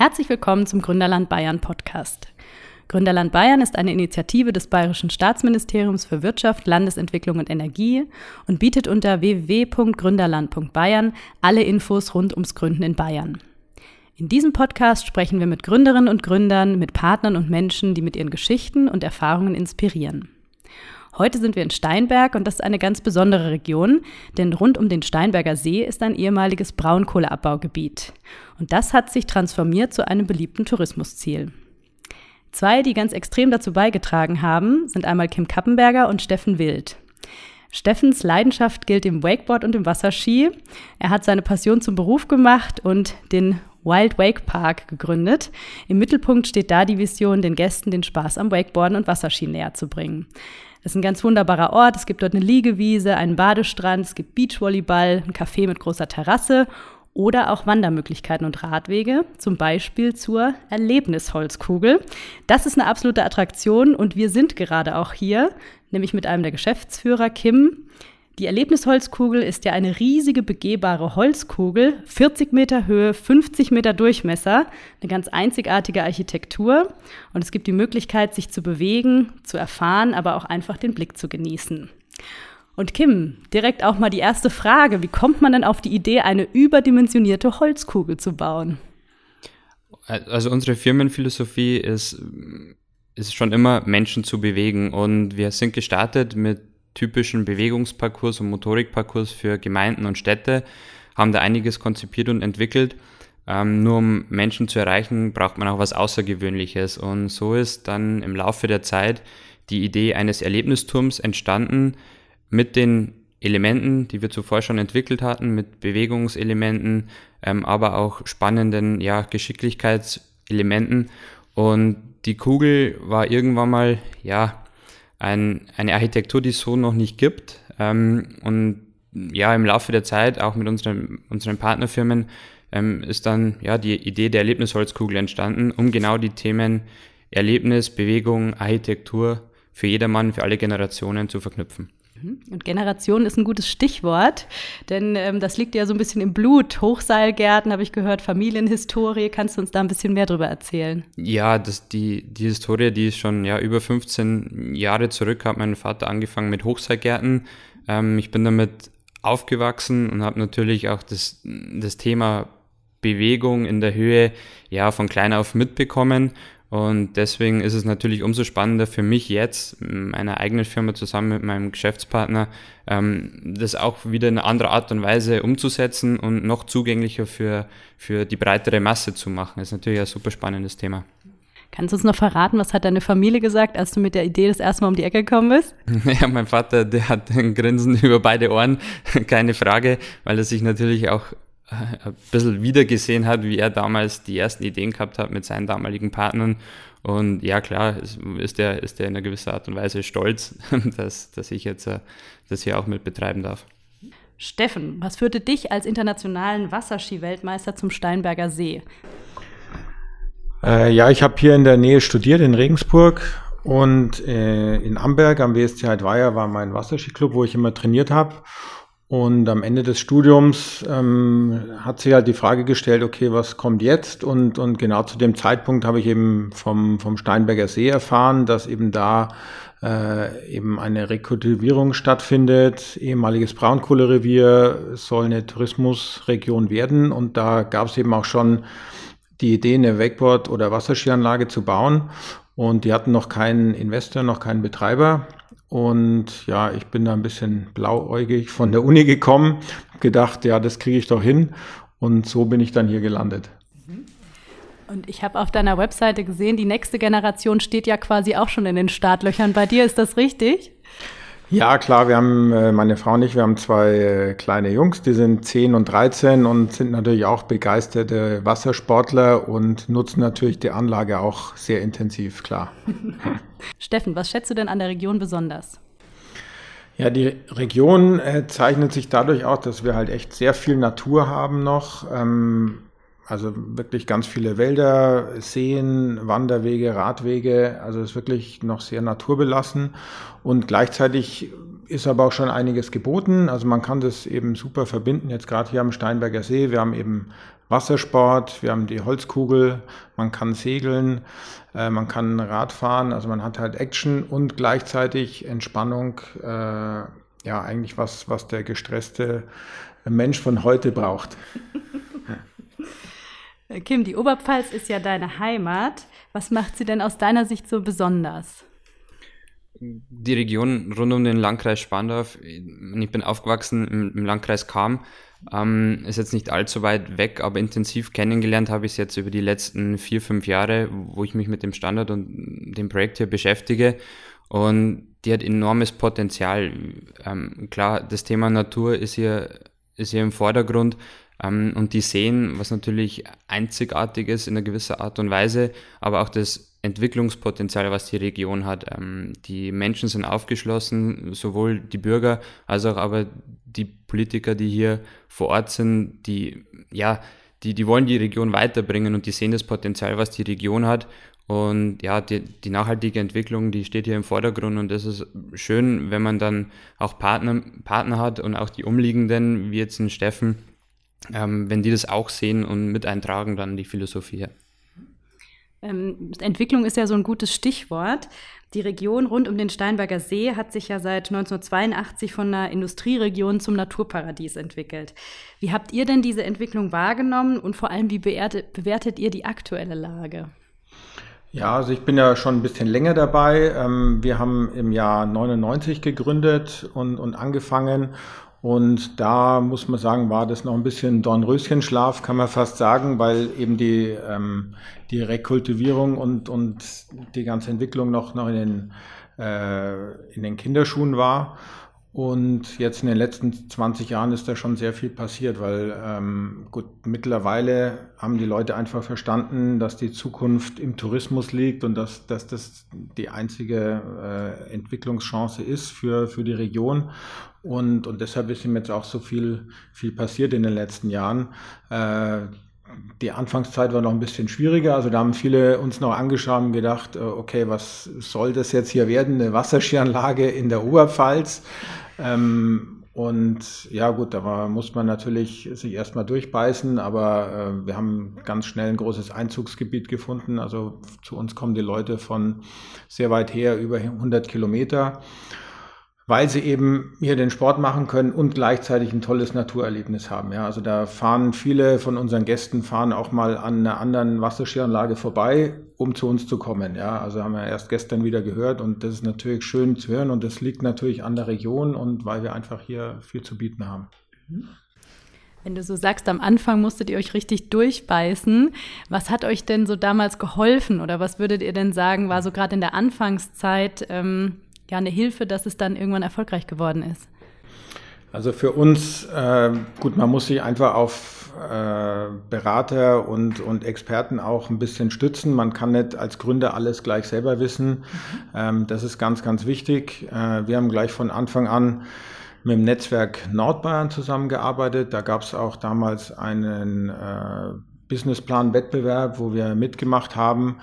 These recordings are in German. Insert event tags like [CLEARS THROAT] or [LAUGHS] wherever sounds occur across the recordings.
Herzlich willkommen zum Gründerland Bayern Podcast. Gründerland Bayern ist eine Initiative des Bayerischen Staatsministeriums für Wirtschaft, Landesentwicklung und Energie und bietet unter www.gründerland.bayern alle Infos rund ums Gründen in Bayern. In diesem Podcast sprechen wir mit Gründerinnen und Gründern, mit Partnern und Menschen, die mit ihren Geschichten und Erfahrungen inspirieren. Heute sind wir in Steinberg und das ist eine ganz besondere Region, denn rund um den Steinberger See ist ein ehemaliges Braunkohleabbaugebiet. Und das hat sich transformiert zu einem beliebten Tourismusziel. Zwei, die ganz extrem dazu beigetragen haben, sind einmal Kim Kappenberger und Steffen Wild. Steffens Leidenschaft gilt dem Wakeboard und dem Wasserski. Er hat seine Passion zum Beruf gemacht und den Wild Wake Park gegründet. Im Mittelpunkt steht da die Vision, den Gästen den Spaß am Wakeboarden und Wasserski näher zu bringen. Es ist ein ganz wunderbarer Ort. Es gibt dort eine Liegewiese, einen Badestrand, es gibt Beachvolleyball, ein Café mit großer Terrasse oder auch Wandermöglichkeiten und Radwege, zum Beispiel zur Erlebnisholzkugel. Das ist eine absolute Attraktion und wir sind gerade auch hier, nämlich mit einem der Geschäftsführer, Kim. Die Erlebnisholzkugel ist ja eine riesige begehbare Holzkugel, 40 Meter Höhe, 50 Meter Durchmesser, eine ganz einzigartige Architektur und es gibt die Möglichkeit, sich zu bewegen, zu erfahren, aber auch einfach den Blick zu genießen. Und Kim, direkt auch mal die erste Frage. Wie kommt man denn auf die Idee, eine überdimensionierte Holzkugel zu bauen? Also unsere Firmenphilosophie ist, ist schon immer Menschen zu bewegen und wir sind gestartet mit typischen Bewegungsparcours und Motorikparcours für Gemeinden und Städte, haben da einiges konzipiert und entwickelt. Ähm, nur um Menschen zu erreichen, braucht man auch was Außergewöhnliches und so ist dann im Laufe der Zeit die Idee eines Erlebnisturms entstanden, mit den Elementen, die wir zuvor schon entwickelt hatten, mit Bewegungselementen, ähm, aber auch spannenden ja, Geschicklichkeitselementen. Und die Kugel war irgendwann mal ja ein, eine Architektur, die es so noch nicht gibt. Ähm, und ja, im Laufe der Zeit, auch mit unseren, unseren Partnerfirmen, ähm, ist dann ja die Idee der Erlebnisholzkugel entstanden, um genau die Themen Erlebnis, Bewegung, Architektur für jedermann, für alle Generationen zu verknüpfen. Mhm. Und Generation ist ein gutes Stichwort, denn ähm, das liegt ja so ein bisschen im Blut. Hochseilgärten habe ich gehört, Familienhistorie. Kannst du uns da ein bisschen mehr drüber erzählen? Ja, das, die, die Historie, die ist schon ja, über 15 Jahre zurück, hat mein Vater angefangen mit Hochseilgärten. Ähm, ich bin damit aufgewachsen und habe natürlich auch das, das Thema Bewegung in der Höhe ja von klein auf mitbekommen und deswegen ist es natürlich umso spannender für mich jetzt, meiner eigenen Firma zusammen mit meinem Geschäftspartner, ähm, das auch wieder in einer anderen Art und Weise umzusetzen und noch zugänglicher für, für die breitere Masse zu machen. Das ist natürlich ein super spannendes Thema. Kannst du uns noch verraten, was hat deine Familie gesagt, als du mit der Idee das erste Mal um die Ecke gekommen bist? [LAUGHS] Ja, mein Vater, der hat ein Grinsen [LAUGHS] über beide Ohren, keine Frage, weil er sich natürlich auch [LAUGHS] ein bisschen wiedergesehen hat, wie er damals die ersten Ideen gehabt hat mit seinen damaligen Partnern. Und ja, klar, ist er ist der in einer gewisser Art und Weise stolz, [LAUGHS] dass, dass ich jetzt äh, das hier auch mit betreiben darf. Steffen, was führte dich als internationalen Wasserski-Weltmeister zum Steinberger See? Äh, ja, ich habe hier in der Nähe studiert, in Regensburg. Und äh, in Amberg am WSC Heidweier war mein Wasserskiclub, wo ich immer trainiert habe. Und am Ende des Studiums ähm, hat sich halt die Frage gestellt, okay, was kommt jetzt? Und, und genau zu dem Zeitpunkt habe ich eben vom, vom Steinberger See erfahren, dass eben da äh, eben eine Rekultivierung stattfindet. Ehemaliges Braunkohlerevier soll eine Tourismusregion werden. Und da gab es eben auch schon die Idee, eine Wakeboard- oder Wasserskianlage zu bauen. Und die hatten noch keinen Investor, noch keinen Betreiber. Und ja, ich bin da ein bisschen blauäugig von der Uni gekommen, gedacht, ja, das kriege ich doch hin. Und so bin ich dann hier gelandet. Und ich habe auf deiner Webseite gesehen, die nächste Generation steht ja quasi auch schon in den Startlöchern bei dir. Ist das richtig? Ja, klar, wir haben, äh, meine Frau und ich, wir haben zwei äh, kleine Jungs, die sind 10 und 13 und sind natürlich auch begeisterte Wassersportler und nutzen natürlich die Anlage auch sehr intensiv, klar. [LAUGHS] Steffen, was schätzt du denn an der Region besonders? Ja, die Region äh, zeichnet sich dadurch aus, dass wir halt echt sehr viel Natur haben noch. Ähm, also wirklich ganz viele Wälder, Seen, Wanderwege, Radwege. Also ist wirklich noch sehr naturbelassen. Und gleichzeitig ist aber auch schon einiges geboten. Also man kann das eben super verbinden. Jetzt gerade hier am Steinberger See. Wir haben eben Wassersport, wir haben die Holzkugel, man kann segeln, äh, man kann Radfahren. Also man hat halt Action und gleichzeitig Entspannung. Äh, ja, eigentlich was, was der gestresste Mensch von heute braucht. [LAUGHS] Kim, die Oberpfalz ist ja deine Heimat. Was macht sie denn aus deiner Sicht so besonders? Die Region rund um den Landkreis Spandorf, ich bin aufgewachsen im, im Landkreis Kam, ähm, ist jetzt nicht allzu weit weg, aber intensiv kennengelernt habe ich es jetzt über die letzten vier, fünf Jahre, wo ich mich mit dem Standard und dem Projekt hier beschäftige. Und die hat enormes Potenzial. Ähm, klar, das Thema Natur ist hier, ist hier im Vordergrund. Ähm, und die sehen, was natürlich einzigartig ist in einer gewissen Art und Weise, aber auch das Entwicklungspotenzial, was die Region hat. Ähm, die Menschen sind aufgeschlossen, sowohl die Bürger als auch aber die Politiker, die hier vor Ort sind, die, ja, die, die wollen die Region weiterbringen und die sehen das Potenzial, was die Region hat. Und ja, die, die nachhaltige Entwicklung, die steht hier im Vordergrund und das ist schön, wenn man dann auch Partner, Partner hat und auch die Umliegenden, wie jetzt in Steffen, ähm, wenn die das auch sehen und mit eintragen, dann die Philosophie. Ähm, Entwicklung ist ja so ein gutes Stichwort. Die Region rund um den Steinberger See hat sich ja seit 1982 von einer Industrieregion zum Naturparadies entwickelt. Wie habt ihr denn diese Entwicklung wahrgenommen und vor allem wie bewertet, ihr die aktuelle Lage? Ja, also ich bin ja schon ein bisschen länger dabei. Ähm, wir haben im Jahr 99 gegründet und, und angefangen und da muss man sagen, war das noch ein bisschen Dornröschenschlaf, kann man fast sagen, weil eben die, ähm, die Rekultivierung und, und die ganze Entwicklung noch, noch in, den, äh, in den Kinderschuhen war. Und jetzt in den letzten 20 Jahren ist da schon sehr viel passiert, weil ähm, gut, mittlerweile haben die Leute einfach verstanden, dass die Zukunft im Tourismus liegt und dass, dass das die einzige äh, Entwicklungschance ist für, für die Region. Und, und deshalb ist ihm jetzt auch so viel, viel passiert in den letzten Jahren. Äh, die Anfangszeit war noch ein bisschen schwieriger. Also da haben viele uns noch angeschaut und gedacht, äh, okay, was soll das jetzt hier werden? Eine Wasserskianlage in der Oberpfalz. Ähm, und ja gut, da war, muss man natürlich sich erstmal durchbeißen, aber äh, wir haben ganz schnell ein großes Einzugsgebiet gefunden. Also zu uns kommen die Leute von sehr weit her, über 100 Kilometer weil sie eben hier den Sport machen können und gleichzeitig ein tolles Naturerlebnis haben. Ja, also da fahren viele von unseren Gästen fahren auch mal an einer anderen Wasserskianlage vorbei, um zu uns zu kommen. Ja, also haben wir erst gestern wieder gehört und das ist natürlich schön zu hören und das liegt natürlich an der Region und weil wir einfach hier viel zu bieten haben. Wenn du so sagst, am Anfang musstet ihr euch richtig durchbeißen. Was hat euch denn so damals geholfen oder was würdet ihr denn sagen, war so gerade in der Anfangszeit ähm, ja eine Hilfe, dass es dann irgendwann erfolgreich geworden ist? Also für uns, äh, gut, man muss sich einfach auf äh, Berater und, und Experten auch ein bisschen stützen. Man kann nicht als Gründer alles gleich selber wissen. Ähm, das ist ganz, ganz wichtig. Äh, wir haben gleich von Anfang an mit dem Netzwerk Nordbayern zusammengearbeitet. Da gab es auch damals einen äh, Businessplan-Wettbewerb, wo wir mitgemacht haben.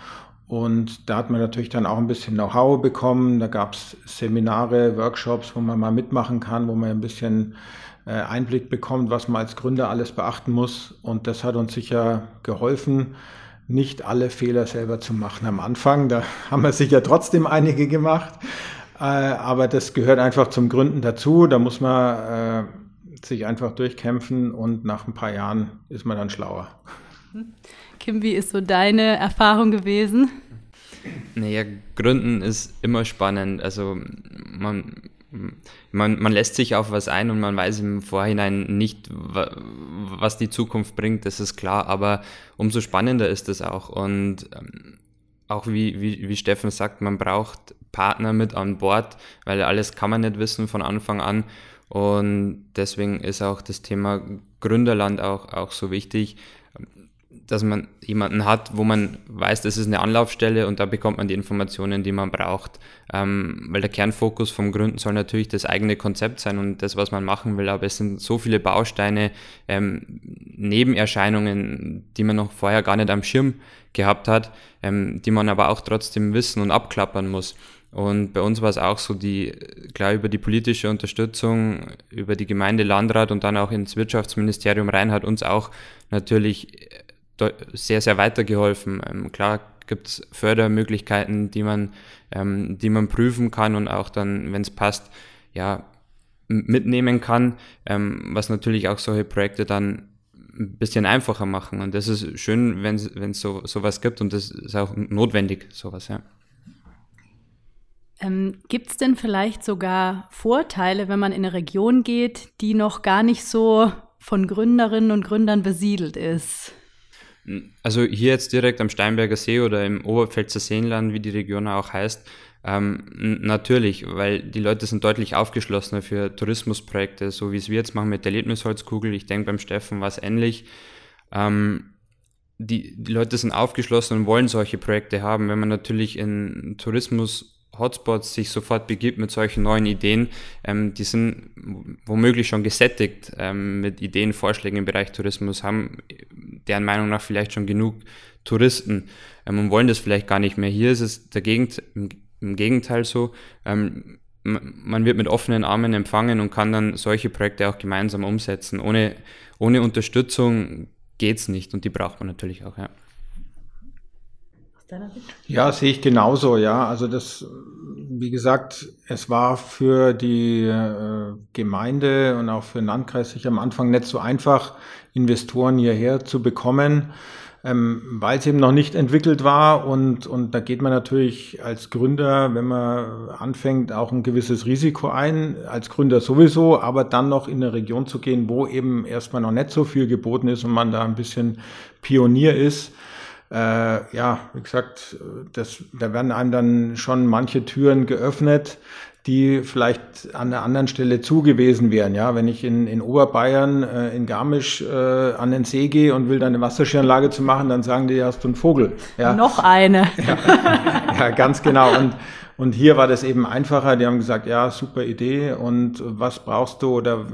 Und da hat man natürlich dann auch ein bisschen Know-how bekommen. Da gab es Seminare, Workshops, wo man mal mitmachen kann, wo man ein bisschen äh, Einblick bekommt, was man als Gründer alles beachten muss. Und das hat uns sicher geholfen, nicht alle Fehler selber zu machen am Anfang. Da [LAUGHS] haben wir sicher trotzdem einige gemacht. Äh, aber das gehört einfach zum Gründen dazu. Da muss man äh, sich einfach durchkämpfen und nach ein paar Jahren ist man dann schlauer. Kim, wie ist so deine Erfahrung gewesen? Naja, Gründen ist immer spannend. Also man, man, man lässt sich auf was ein und man weiß im Vorhinein nicht, was die Zukunft bringt, das ist klar, aber umso spannender ist es auch. Und ähm, auch wie, wie, wie Steffen sagt, man braucht Partner mit an Bord, weil alles kann man nicht wissen von Anfang an. Und deswegen ist auch das Thema Gründerland auch, auch so wichtig dass man jemanden hat, wo man weiß, das ist eine Anlaufstelle und da bekommt man die Informationen, die man braucht. Ähm, weil der Kernfokus vom Gründen soll natürlich das eigene Konzept sein und das, was man machen will. Aber es sind so viele Bausteine, ähm, Nebenerscheinungen, die man noch vorher gar nicht am Schirm gehabt hat, ähm, die man aber auch trotzdem wissen und abklappern muss. Und bei uns war es auch so, die, klar, über die politische Unterstützung, über die Gemeinde Landrat und dann auch ins Wirtschaftsministerium rein hat uns auch natürlich sehr, sehr weitergeholfen. Ähm, klar gibt es Fördermöglichkeiten, die man, ähm, die man prüfen kann und auch dann, wenn es passt, ja, mitnehmen kann, ähm, was natürlich auch solche Projekte dann ein bisschen einfacher machen. Und das ist schön, wenn es so, sowas gibt und das ist auch notwendig, sowas, ja. Ähm, Gibt es denn vielleicht sogar Vorteile, wenn man in eine Region geht, die noch gar nicht so von Gründerinnen und Gründern besiedelt ist? Also hier jetzt direkt am Steinberger See oder im Oberpfälzer Seenland, wie die Region auch heißt, ähm, natürlich, weil die Leute sind deutlich aufgeschlossener für Tourismusprojekte, so wie es wir jetzt machen mit der Erlebnisholzkugel. Ich denke, beim Steffen war es ähnlich. Ähm, die, die Leute sind aufgeschlossen und wollen solche Projekte haben. Wenn man natürlich in Tourismus Hotspots sich sofort begibt mit solchen neuen Ideen, ähm, die sind womöglich schon gesättigt ähm, mit Ideen, Vorschlägen im Bereich Tourismus, haben deren Meinung nach vielleicht schon genug Touristen ähm, und wollen das vielleicht gar nicht mehr. Hier ist es dagegen, im, im Gegenteil so, ähm, man wird mit offenen Armen empfangen und kann dann solche Projekte auch gemeinsam umsetzen. Ohne, ohne Unterstützung geht's nicht und die braucht man natürlich auch, ja deiner Sicht? Ja, sehe ich genauso, ja. Also das, wie gesagt, es war für die äh, Gemeinde und auch für den Landkreis sich am Anfang nicht so einfach, Investoren hierher zu bekommen, ähm, weil es eben noch nicht entwickelt war. Und, und da geht man natürlich als Gründer, wenn man anfängt, auch ein gewisses Risiko ein, als Gründer sowieso, aber dann noch in eine Region zu gehen, wo eben erstmal noch nicht so viel geboten ist und man da ein bisschen Pionier ist äh, ja, wie gesagt, das, da werden einem dann schon manche Türen geöffnet, die vielleicht an der anderen Stelle zu gewesen wären. Ja, wenn ich in, in Oberbayern, äh, in Garmisch äh, an den See gehe und will da eine Wasserskianlage zu machen, dann sagen die, hast du einen Vogel. Ja. Noch eine. [LAUGHS] Ja, ja, ganz genau. Und, und hier war das eben einfacher. Die haben gesagt, ja, super Idee. Und was brauchst du? Oder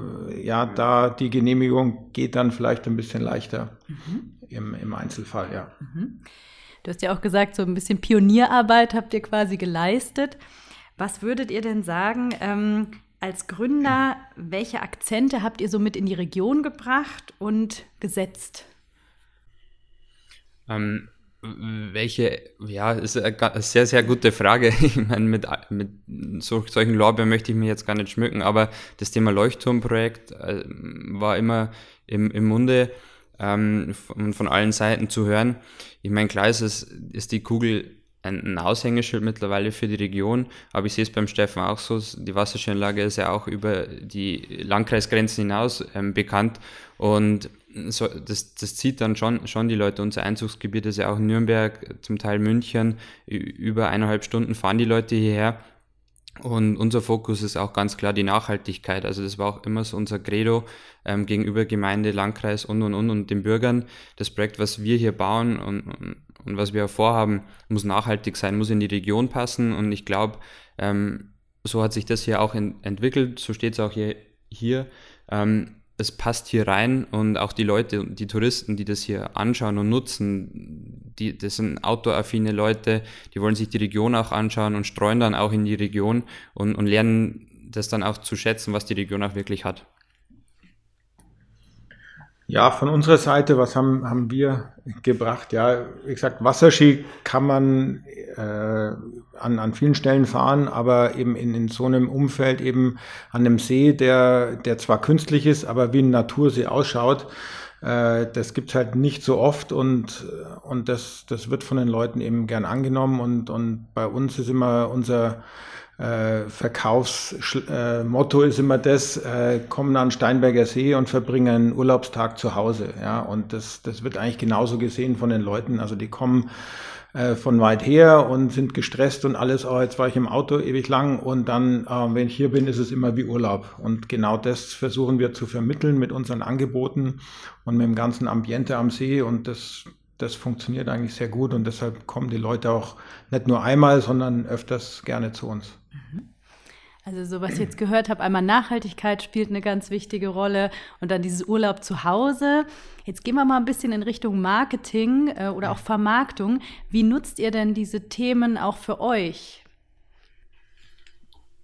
ja, da die Genehmigung geht dann vielleicht ein bisschen leichter. Mhm im, im Einzelfall, ja. Mhm. Du hast ja auch gesagt, so ein bisschen Pionierarbeit habt ihr quasi geleistet. Was würdet ihr denn sagen, ähm, als Gründer, welche Akzente habt ihr so mit in die Region gebracht und gesetzt? Ähm, welche, ja, ist eine sehr, sehr gute Frage. [LAUGHS] Ich meine, mit, mit solchen Lorbeeren möchte ich mich jetzt gar nicht schmücken, aber das Thema Leuchtturmprojekt äh, war immer im, im Munde ähm, von, von allen Seiten zu hören. Ich meine, klar ist, es, ist die Kugel ein, Aushängeschild mittlerweile für die Region, aber ich sehe es beim Steffen auch so, die Wasserskianlage ist ja auch über die Landkreisgrenzen hinaus ähm, bekannt und so, das, das zieht dann schon, schon die Leute. Unser Einzugsgebiet ist ja auch Nürnberg, zum Teil München, über eineinhalb Stunden fahren die Leute hierher und unser Fokus ist auch ganz klar die Nachhaltigkeit. Also das war auch immer so unser Credo ähm, gegenüber Gemeinde, Landkreis und und und und den Bürgern. Das Projekt, was wir hier bauen und, und, und was wir vorhaben, muss nachhaltig sein, muss in die Region passen. Und ich glaube, ähm, so hat sich das hier auch in, entwickelt. So steht es auch hier. hier. Ähm, es passt hier rein und auch die Leute, die Touristen, die das hier anschauen und nutzen, die, das sind outdoor-affine Leute, die wollen sich die Region auch anschauen und streuen dann auch in die Region und, und lernen das dann auch zu schätzen, was die Region auch wirklich hat. Ja, von unserer Seite, was haben, haben wir gebracht? Ja, wie gesagt, Wasserski kann man äh, an, an vielen Stellen fahren, aber eben in, in so einem Umfeld, eben an einem See, der, der zwar künstlich ist, aber wie ein Natursee ausschaut, äh, das gibt's halt nicht so oft und, und das, das wird von den Leuten eben gern angenommen und, und bei uns ist immer unser äh, Verkaufsmotto äh, ist immer das, äh, kommen an Steinberger See und verbringen einen Urlaubstag zu Hause. Ja, und das, das wird eigentlich genauso gesehen von den Leuten. Also die kommen äh, von weit her und sind gestresst und alles, oh, jetzt war ich im Auto ewig lang und dann, äh, wenn ich hier bin, ist es immer wie Urlaub. Und genau das versuchen wir zu vermitteln mit unseren Angeboten und mit dem ganzen Ambiente am See und das, das funktioniert eigentlich sehr gut und deshalb kommen die Leute auch nicht nur einmal, sondern öfters gerne zu uns. Mhm. Also so was ich jetzt gehört habe, einmal Nachhaltigkeit spielt eine ganz wichtige Rolle und dann dieses Urlaub zu Hause. Jetzt gehen wir mal ein bisschen in Richtung Marketing äh, oder auch Vermarktung. Wie nutzt ihr denn diese Themen auch für euch?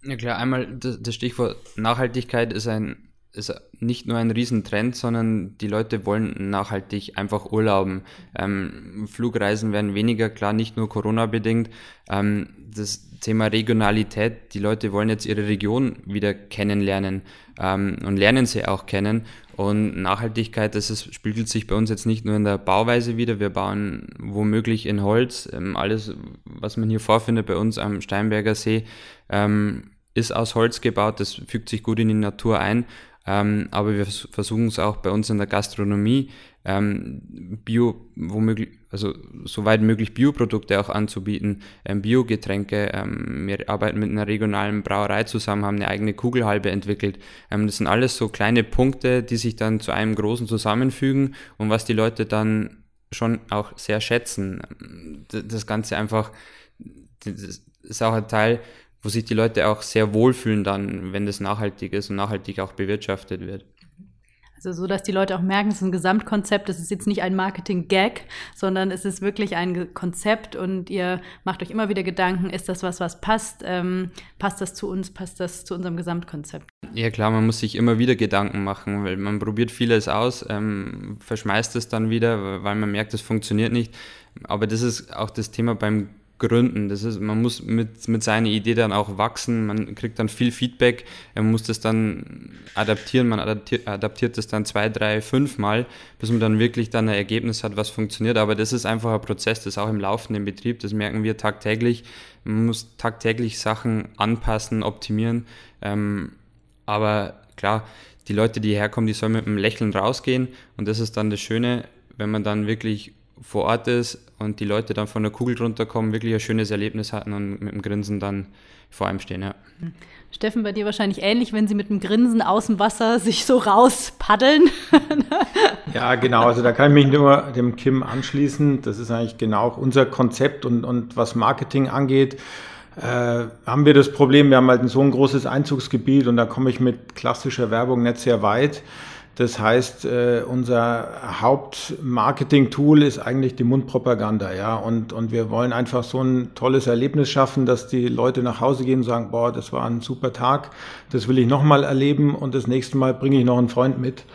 Ja klar, einmal das, das Stichwort Nachhaltigkeit ist ein ist nicht nur ein Riesentrend, sondern die Leute wollen nachhaltig einfach urlauben. Ähm, Flugreisen werden weniger, klar, nicht nur Corona-bedingt. Ähm, das Thema Regionalität, die Leute wollen jetzt ihre Region wieder kennenlernen ähm, und lernen sie auch kennen. Und Nachhaltigkeit, das ist, spiegelt sich bei uns jetzt nicht nur in der Bauweise wieder. Wir bauen womöglich in Holz. Ähm, alles, was man hier vorfindet bei uns am Steinberger See, ähm, ist aus Holz gebaut. Das fügt sich gut in die Natur ein. Ähm, aber wir versuchen es auch bei uns in der Gastronomie, ähm, Bio, womöglich, also soweit möglich Bioprodukte auch anzubieten, ähm, Biogetränke. Ähm, wir arbeiten mit einer regionalen Brauerei zusammen, haben eine eigene Kugelhalbe entwickelt. Ähm, das sind alles so kleine Punkte, die sich dann zu einem großen zusammenfügen und was die Leute dann schon auch sehr schätzen. Das Ganze einfach, das ist auch ein Teil wo sich die Leute auch sehr wohlfühlen dann, wenn das nachhaltig ist und nachhaltig auch bewirtschaftet wird. Also so, dass die Leute auch merken, es ist ein Gesamtkonzept, es ist jetzt nicht ein Marketing-Gag, sondern es ist wirklich ein Konzept und ihr macht euch immer wieder Gedanken, ist das was, was passt? Ähm, passt das zu uns? Passt das zu unserem Gesamtkonzept? Ja klar, man muss sich immer wieder Gedanken machen, weil man probiert vieles aus, ähm, verschmeißt es dann wieder, weil man merkt, es funktioniert nicht. Aber das ist auch das Thema beim gründen. Das ist, man muss mit, mit seiner Idee dann auch wachsen, man kriegt dann viel Feedback, man muss das dann adaptieren, man adaptiert, adaptiert das dann zwei, drei, fünf Mal, bis man dann wirklich dann ein Ergebnis hat, was funktioniert. Aber das ist einfach ein Prozess, das ist auch im laufenden Betrieb, das merken wir tagtäglich. Man muss tagtäglich Sachen anpassen, optimieren. Ähm, aber klar, die Leute, die herkommen, die sollen mit einem Lächeln rausgehen und das ist dann das Schöne, wenn man dann wirklich vor Ort ist und die Leute dann von der Kugel runterkommen, wirklich ein schönes Erlebnis hatten und mit dem Grinsen dann vor einem stehen. Ja. Steffen, bei dir wahrscheinlich ähnlich, wenn sie mit dem Grinsen aus dem Wasser sich so rauspaddeln. [LAUGHS] ja, genau. Also da kann ich mich nur dem Kim anschließen. Das ist eigentlich genau unser Konzept und, und was Marketing angeht. Äh, haben wir das Problem, wir haben halt so ein großes Einzugsgebiet und da komme ich mit klassischer Werbung nicht sehr weit. Das heißt, äh, unser Hauptmarketing-Tool ist eigentlich die Mundpropaganda, ja. Und, und wir wollen einfach so ein tolles Erlebnis schaffen, dass die Leute nach Hause gehen und sagen, boah, das war ein super Tag, das will ich nochmal erleben und das nächste Mal bringe ich noch einen Freund mit.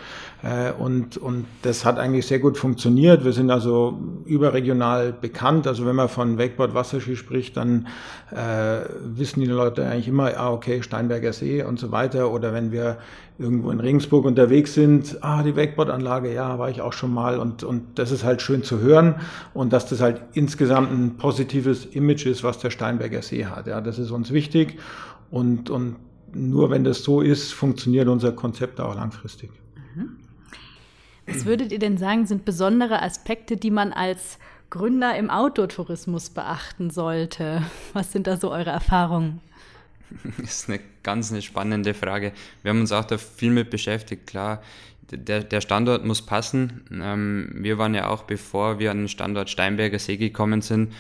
Äh, und, und das hat eigentlich sehr gut funktioniert. Wir sind also überregional bekannt. Also wenn man von Wakeboard Wasserski spricht, dann äh, wissen die Leute eigentlich immer, ah, okay, Steinberger See und so weiter. Oder wenn wir irgendwo in Regensburg unterwegs sind, ah, die Wakeboard-Anlage, ja, war ich auch schon mal. Und, und das ist halt schön zu hören. Und dass das halt insgesamt ein positives Image ist, was der Steinberger See hat. Ja, das ist uns wichtig. Und, und nur wenn das so ist, funktioniert unser Konzept auch langfristig. Mhm. Was würdet ihr denn sagen, sind besondere Aspekte, die man als Gründer im Outdoor-Tourismus beachten sollte? Was sind da so eure Erfahrungen? Das [LAUGHS] ist eine ganz eine spannende Frage. Wir haben uns auch da viel mit beschäftigt. Klar, der, der Standort muss passen. Ähm, wir waren ja auch, bevor wir an den Standort Steinberger See gekommen sind,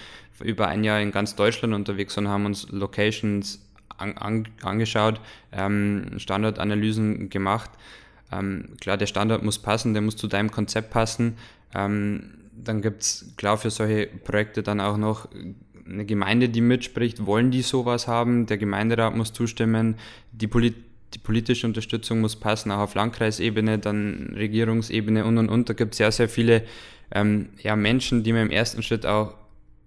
über ein Jahr in ganz Deutschland unterwegs und haben uns Locations an, an, angeschaut, ähm, Standortanalysen gemacht ähm, klar, der Standard muss passen, der muss zu deinem Konzept passen. Ähm, dann gibt es klar für solche Projekte dann auch noch eine Gemeinde, die mitspricht. Wollen die sowas haben? Der Gemeinderat muss zustimmen. Die, Polit die politische Unterstützung muss passen, auch auf Landkreisebene, dann Regierungsebene und und und. Da gibt es sehr, sehr viele ähm, ja, Menschen, die man im ersten Schritt auch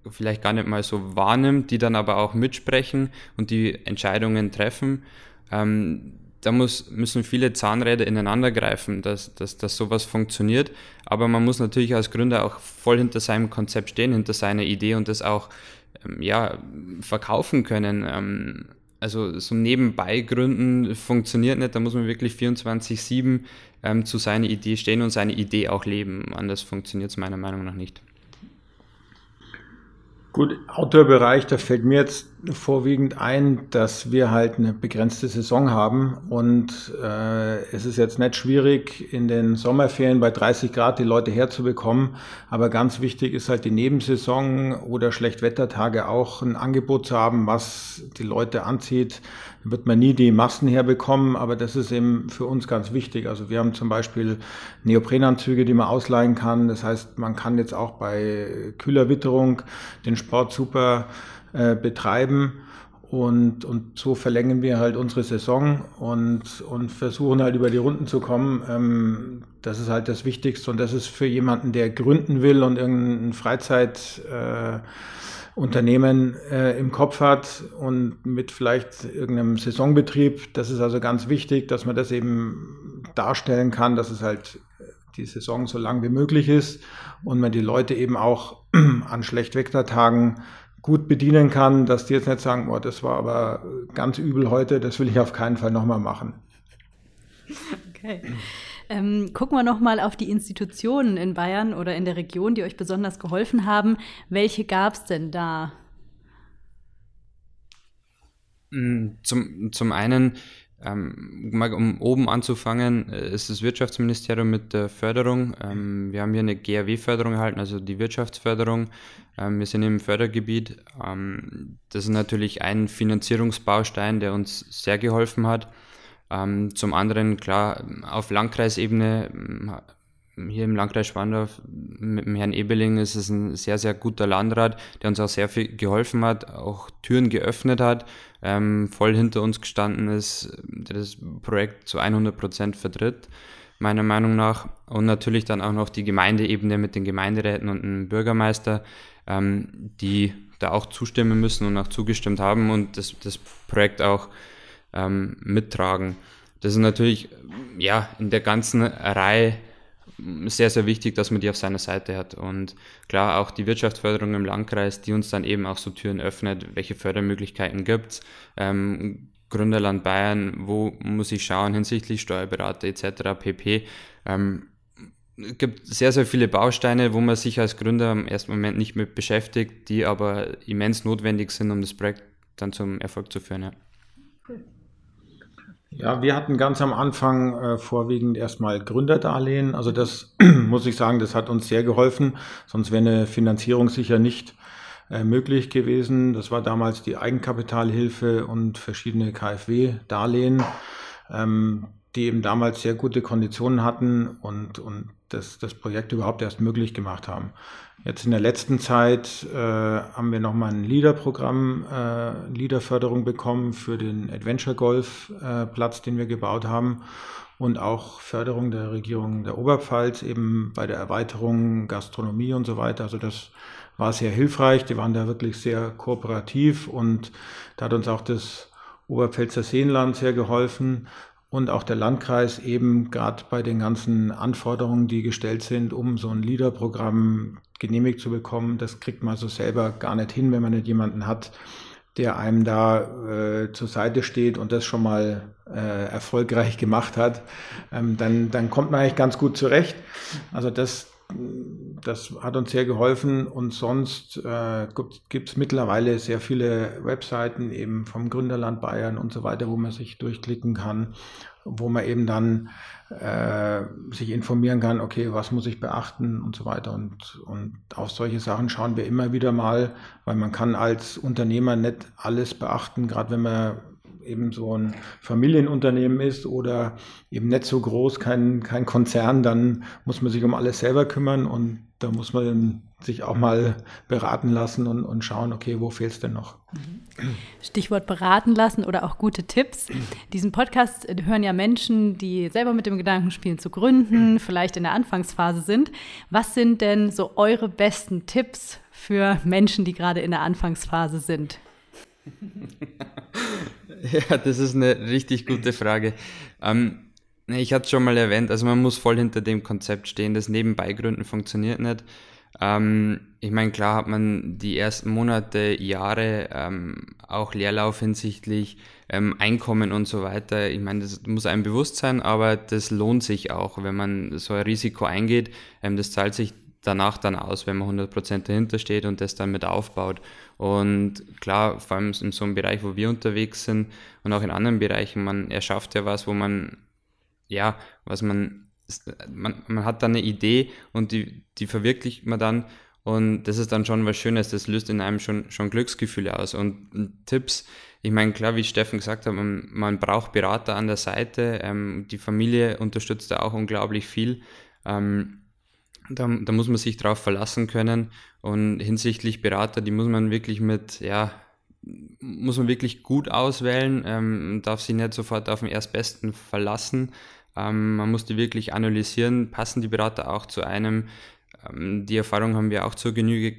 vielleicht gar nicht mal so wahrnimmt, die dann aber auch mitsprechen und die Entscheidungen treffen. Ähm, da muss, müssen viele Zahnräder ineinander greifen, dass, dass, dass sowas funktioniert. Aber man muss natürlich als Gründer auch voll hinter seinem Konzept stehen, hinter seiner Idee und das auch ähm, ja, verkaufen können. Ähm, also so nebenbei gründen funktioniert nicht, da muss man wirklich 24-7 ähm, zu seiner Idee stehen und seine Idee auch leben. Anders funktioniert es meiner Meinung nach nicht. Gut, Outdoor-Bereich, da fällt mir jetzt vorwiegend ein, dass wir halt eine begrenzte Saison haben und äh, es ist jetzt nicht schwierig, in den Sommerferien bei 30 Grad die Leute herzubekommen, aber ganz wichtig ist halt die Nebensaison oder Schlechtwettertage auch ein Angebot zu haben, was die Leute anzieht, wird man nie die Massen herbekommen, aber das ist eben für uns ganz wichtig. Also wir haben zum Beispiel Neoprenanzüge, die man ausleihen kann. Das heißt, man kann jetzt auch bei kühler Witterung den Sport super äh, betreiben. Und, und so verlängern wir halt unsere Saison und, und versuchen halt über die Runden zu kommen. Ähm, das ist halt das Wichtigste und das ist für jemanden, der gründen will und irgendein Freizeit äh, äh, im Kopf hat und mit vielleicht irgendeinem Saisonbetrieb. Das ist also ganz wichtig, dass man das eben darstellen kann, dass es halt die Saison so lang wie möglich ist und man die Leute eben auch [CLEARS THROAT] an Schlechtwettertagen gut bedienen kann, dass die jetzt nicht sagen, oh, das war aber ganz übel heute, das will ich auf keinen Fall nochmal machen. Okay. Ähm, gucken wir nochmal auf die Institutionen in Bayern oder in der Region, die euch besonders geholfen haben. Welche gab es denn da? Mm, zum, zum einen, ähm, um oben anzufangen, äh, ist das Wirtschaftsministerium mit der Förderung. Ähm, wir haben hier eine GAW-Förderung erhalten, also die Wirtschaftsförderung. Ähm, wir sind im Fördergebiet. Ähm, das ist natürlich ein Finanzierungsbaustein, der uns sehr geholfen hat. Ähm, zum anderen, klar, auf Landkreisebene, ähm, hier im Landkreis Spandau mit dem Herrn Ebeling ist es ein sehr, sehr guter Landrat, der uns auch sehr viel geholfen hat, auch Türen geöffnet hat, ähm, voll hinter uns gestanden ist, der das Projekt zu 100 Prozent vertritt, meiner Meinung nach. Und natürlich dann auch noch die Gemeindeebene mit den Gemeinderäten und dem Bürgermeister, ähm, die da auch zustimmen müssen und auch zugestimmt haben und das, das Projekt auch ähm, mittragen. Das ist natürlich ja in der ganzen Reihe sehr, sehr wichtig, dass man die auf seiner Seite hat. Und klar, auch die Wirtschaftsförderung im Landkreis, die uns dann eben auch so Türen öffnet, welche Fördermöglichkeiten gibt es. Ähm, Gründerland Bayern, wo muss ich schauen hinsichtlich Steuerberater etc. pp. Ähm, es gibt sehr, sehr viele Bausteine, wo man sich als Gründer im ersten Moment nicht mit beschäftigt, die aber immens notwendig sind, um das Projekt dann zum Erfolg zu führen. Ja. Cool. Ja, wir hatten ganz am Anfang äh, vorwiegend erstmal Gründerdarlehen. Also das [CLEARS THROAT] muss ich sagen, das hat uns sehr geholfen. Sonst wäre eine Finanzierung sicher nicht äh, möglich gewesen. Das war damals die Eigenkapitalhilfe und verschiedene KfW-Darlehen, ähm, die eben damals sehr gute Konditionen hatten und, und das, das Projekt überhaupt erst möglich gemacht haben. Jetzt in der letzten Zeit äh, haben wir nochmal ein LEADER-Programm, äh, LEADER-Förderung bekommen für den Adventure Golf-Platz, äh, den wir gebaut haben und auch Förderung der Regierung der Oberpfalz eben bei der Erweiterung Gastronomie und so weiter. Also das war sehr hilfreich. Die waren da wirklich sehr kooperativ und da hat uns auch das Oberpfälzer Seenland sehr geholfen und auch der Landkreis eben gerade bei den ganzen Anforderungen, die gestellt sind, um so ein LEADER-Programm genehmigt zu bekommen, das kriegt man so selber gar nicht hin, wenn man nicht jemanden hat, der einem da äh, zur Seite steht und das schon mal äh, erfolgreich [LAUGHS] gemacht hat, ähm, dann, dann kommt man eigentlich ganz gut zurecht. Also das, das hat uns sehr geholfen und sonst äh, gibt es mittlerweile sehr viele Webseiten eben vom Gründerland Bayern und so weiter, wo man sich durchklicken kann, wo man eben dann äh, sich informieren kann, okay, was muss ich beachten und so weiter. Und, und auf solche Sachen schauen wir immer wieder mal, weil man kann als Unternehmer nicht alles beachten, gerade wenn man eben so ein Familienunternehmen ist oder eben nicht so groß, kein, kein Konzern, dann muss man sich um alles selber kümmern und da muss man sich auch mal beraten lassen und, und schauen, okay, wo fehlt es denn noch? Stichwort beraten lassen oder auch gute Tipps. Diesen Podcast hören ja Menschen, die selber mit dem Gedanken spielen zu gründen, vielleicht in der Anfangsphase sind. Was sind denn so eure besten Tipps für Menschen, die gerade in der Anfangsphase sind? [LAUGHS] [LAUGHS] Ja, das ist eine richtig gute Frage. Ähm, ich hatte es schon mal erwähnt, also man muss voll hinter dem Konzept stehen. Das Nebenbeigründen funktioniert nicht. Ähm, ich meine, klar hat man die ersten Monate, Jahre ähm, auch Leerlauf hinsichtlich ähm, Einkommen und so weiter. Ich meine, das muss einem bewusst sein, aber das lohnt sich auch, wenn man so ein Risiko eingeht. Ähm, das zahlt sich danach dann aus, wenn man 100% dahinter steht und das dann mit aufbaut. Und klar, vor allem in so einem Bereich, wo wir unterwegs sind und auch in anderen Bereichen, man erschafft ja was, wo man, ja, was man, man, man hat dann eine Idee und die, die verwirklicht man dann und das ist dann schon was Schönes, das löst in einem schon, schon Glücksgefühle aus. Und Tipps, ich meine, klar, wie Steffen gesagt hat, man, man braucht Berater an der Seite. Ähm, die Familie unterstützt da auch unglaublich viel. Ähm, da, da muss man sich drauf verlassen können. Und hinsichtlich Berater, die muss man wirklich mit, ja, muss man wirklich gut auswählen, ähm, darf sich nicht sofort auf den Erstbesten verlassen. Ähm, man muss die wirklich analysieren, passen die Berater auch zu einem, ähm, die Erfahrung haben wir auch zur Genüge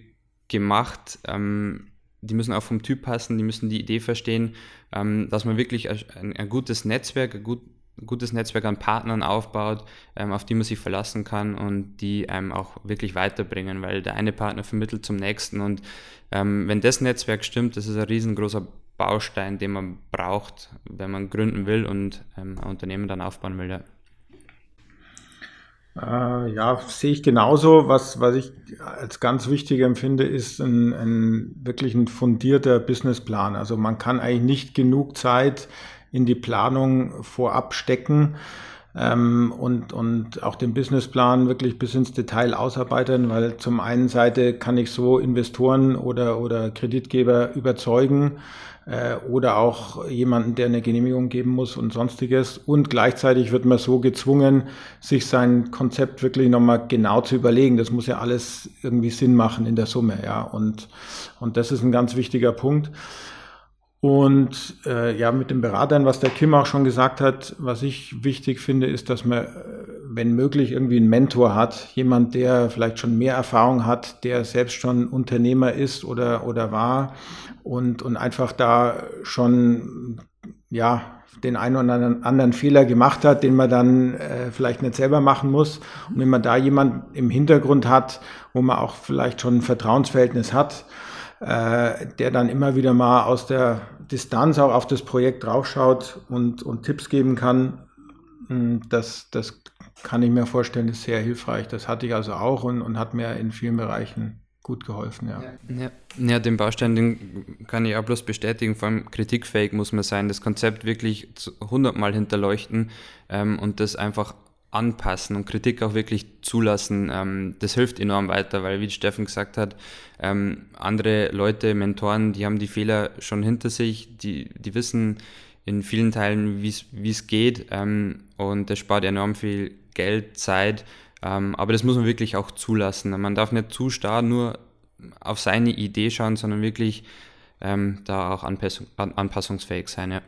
gemacht. Ähm, die müssen auch vom Typ passen, die müssen die Idee verstehen, ähm, dass man wirklich ein, ein gutes Netzwerk, ein gut, gutes Netzwerk an Partnern aufbaut, auf die man sich verlassen kann und die einem auch wirklich weiterbringen, weil der eine Partner vermittelt zum nächsten und wenn das Netzwerk stimmt, das ist ein riesengroßer Baustein, den man braucht, wenn man gründen will und ein Unternehmen dann aufbauen will. Ja. Äh, ja, sehe ich genauso. Was, was ich als ganz wichtig empfinde, ist ein, ein wirklich ein fundierter Businessplan. Also man kann eigentlich nicht genug Zeit in die Planung vorab stecken ähm, und, und auch den Businessplan wirklich bis ins Detail ausarbeiten, weil zum einen Seite kann ich so Investoren oder, oder Kreditgeber überzeugen, äh, oder auch jemanden, der eine Genehmigung geben muss und sonstiges. Und gleichzeitig wird man so gezwungen, sich sein Konzept wirklich nochmal genau zu überlegen. Das muss ja alles irgendwie Sinn machen in der Summe, ja. Und, und das ist ein ganz wichtiger Punkt. Und äh, ja, mit den Beratern, was der Kim auch schon gesagt hat, was ich wichtig finde, ist, dass man, äh, wenn möglich, irgendwie einen Mentor hat, jemand, der vielleicht schon mehr Erfahrung hat, der selbst schon Unternehmer ist oder, oder war und, und einfach da schon, ja, den einen oder anderen, Fehler gemacht hat, den man dann äh, vielleicht nicht selber machen muss. Und wenn man da jemand im Hintergrund hat, wo man auch vielleicht schon ein Vertrauensverhältnis hat, äh, der dann immer wieder mal aus der Distanz auch auf das Projekt draufschaut und, und Tipps geben kann, hm, das, das kann ich mir vorstellen, ist sehr hilfreich. Das hatte ich also auch und, und hat mir in vielen Bereichen gut geholfen, ja. Ja, ja den Baustein, den kann ich auch bloß bestätigen, vor allem kritikfähig muss man sein, das Konzept wirklich hundertmal hinterleuchten ähm, und das einfach anpassen und Kritik auch wirklich zulassen, ähm, das hilft enorm weiter, weil wie Steffen gesagt hat, ähm, andere Leute, Mentoren, die haben die Fehler schon hinter sich, die, die wissen in vielen Teilen, wie es geht ähm, und das spart enorm viel Geld, Zeit, ähm, aber das muss man wirklich auch zulassen. Man darf nicht zu starr nur auf seine Idee schauen, sondern wirklich ähm, da auch anpassung, anpassungsfähig sein. Ja.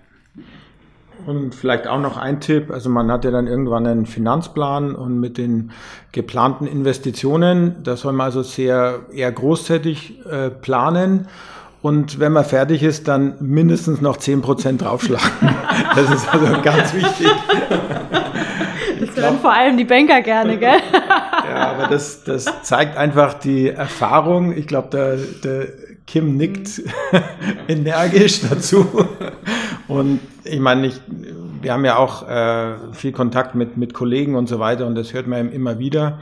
Und vielleicht auch noch ein Tipp, also man hat ja dann irgendwann einen Finanzplan und mit den geplanten Investitionen, da soll man also sehr eher großzügig äh, planen. Und wenn man fertig ist, dann mindestens noch 10% draufschlagen. [LAUGHS] Das ist also ganz wichtig. Das hören vor allem die Banker gerne, gell? [LAUGHS] Ja, aber das, das zeigt einfach die Erfahrung. Ich glaube, der, der Kim nickt [LAUGHS] energisch dazu. Und ich meine, ich, wir haben ja auch äh, viel Kontakt mit, mit Kollegen und so weiter und das hört man immer wieder,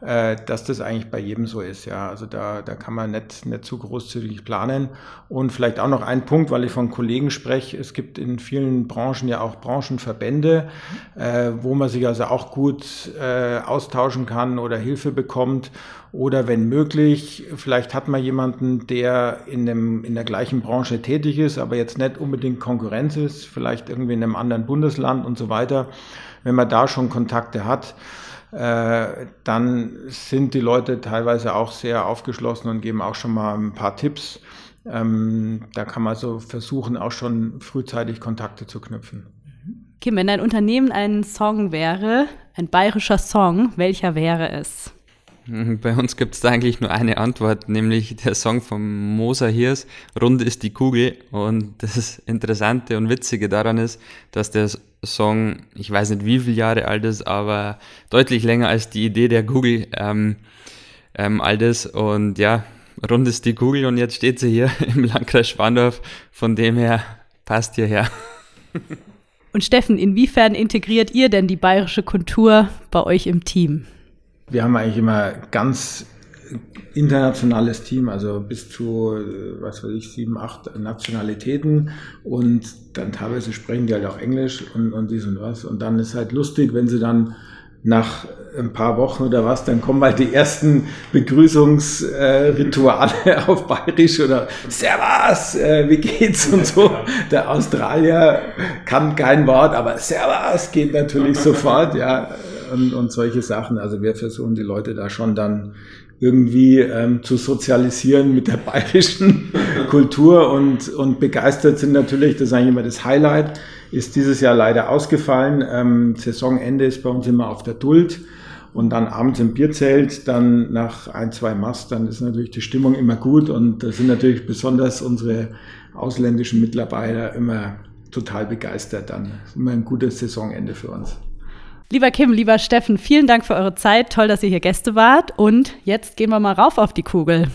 äh, dass das eigentlich bei jedem so ist. Ja, also da, da kann man nicht, nicht zu großzügig planen. Und vielleicht auch noch ein Punkt, weil ich von Kollegen spreche. Es gibt in vielen Branchen ja auch Branchenverbände, äh, wo man sich also auch gut äh, austauschen kann oder Hilfe bekommt. Oder wenn möglich, vielleicht hat man jemanden, der in, dem, in der gleichen Branche tätig ist, aber jetzt nicht unbedingt Konkurrenz ist, vielleicht irgendwie in einem anderen Bundesland und so weiter. Wenn man da schon Kontakte hat, dann sind die Leute teilweise auch sehr aufgeschlossen und geben auch schon mal ein paar Tipps. Ähm, da kann man so versuchen, auch schon frühzeitig Kontakte zu knüpfen. Kim, wenn dein Unternehmen ein Song wäre, ein bayerischer Song, welcher wäre es? [LAUGHS] Bei uns gibt es da eigentlich nur eine Antwort, nämlich der Song von Moser Hirs, Runde ist die Kugel. Und das Interessante und Witzige daran ist, dass der Song, ich weiß nicht wie viele Jahre alt ist, aber deutlich länger als die Idee der Kugel ähm, ähm, alt ist. Und ja, Rund ist die Kugel und jetzt steht sie hier [LAUGHS] im Landkreis Schwandorf. Von dem her passt hierher. [LAUGHS] Und Steffen, inwiefern integriert ihr denn die bayerische Kultur bei euch im Team? Wir haben eigentlich immer ganz internationales Team, also bis zu, äh, was weiß ich, sieben, acht Nationalitäten und dann teilweise sprechen die halt auch Englisch und, und dies und was. Und dann ist halt lustig, wenn sie dann nach ein paar Wochen oder was, dann kommen halt die ersten Begrüßungsrituale äh, [LAUGHS] auf Bayerisch oder Servus, äh, wie geht's und so. Der Australier kann kein Wort, aber Servus geht natürlich sofort, ja, und, und solche Sachen. Also wir versuchen die Leute da schon dann irgendwie ähm, zu sozialisieren mit der [LAUGHS] bayerischen Kultur und, und begeistert sind natürlich, das ist eigentlich immer das Highlight, ist dieses Jahr leider ausgefallen. Ähm, Saisonende ist bei uns immer auf der Duld und dann abends im Bierzelt, dann nach ein, zwei Mast, dann ist natürlich die Stimmung immer gut und da sind natürlich besonders unsere ausländischen Mitarbeiter immer total begeistert dann. Das ist immer ein gutes Saisonende für uns. Lieber Kim, lieber Steffen, vielen Dank für eure Zeit. Toll, dass ihr hier Gäste wart. Und jetzt gehen wir mal rauf auf die Kugel.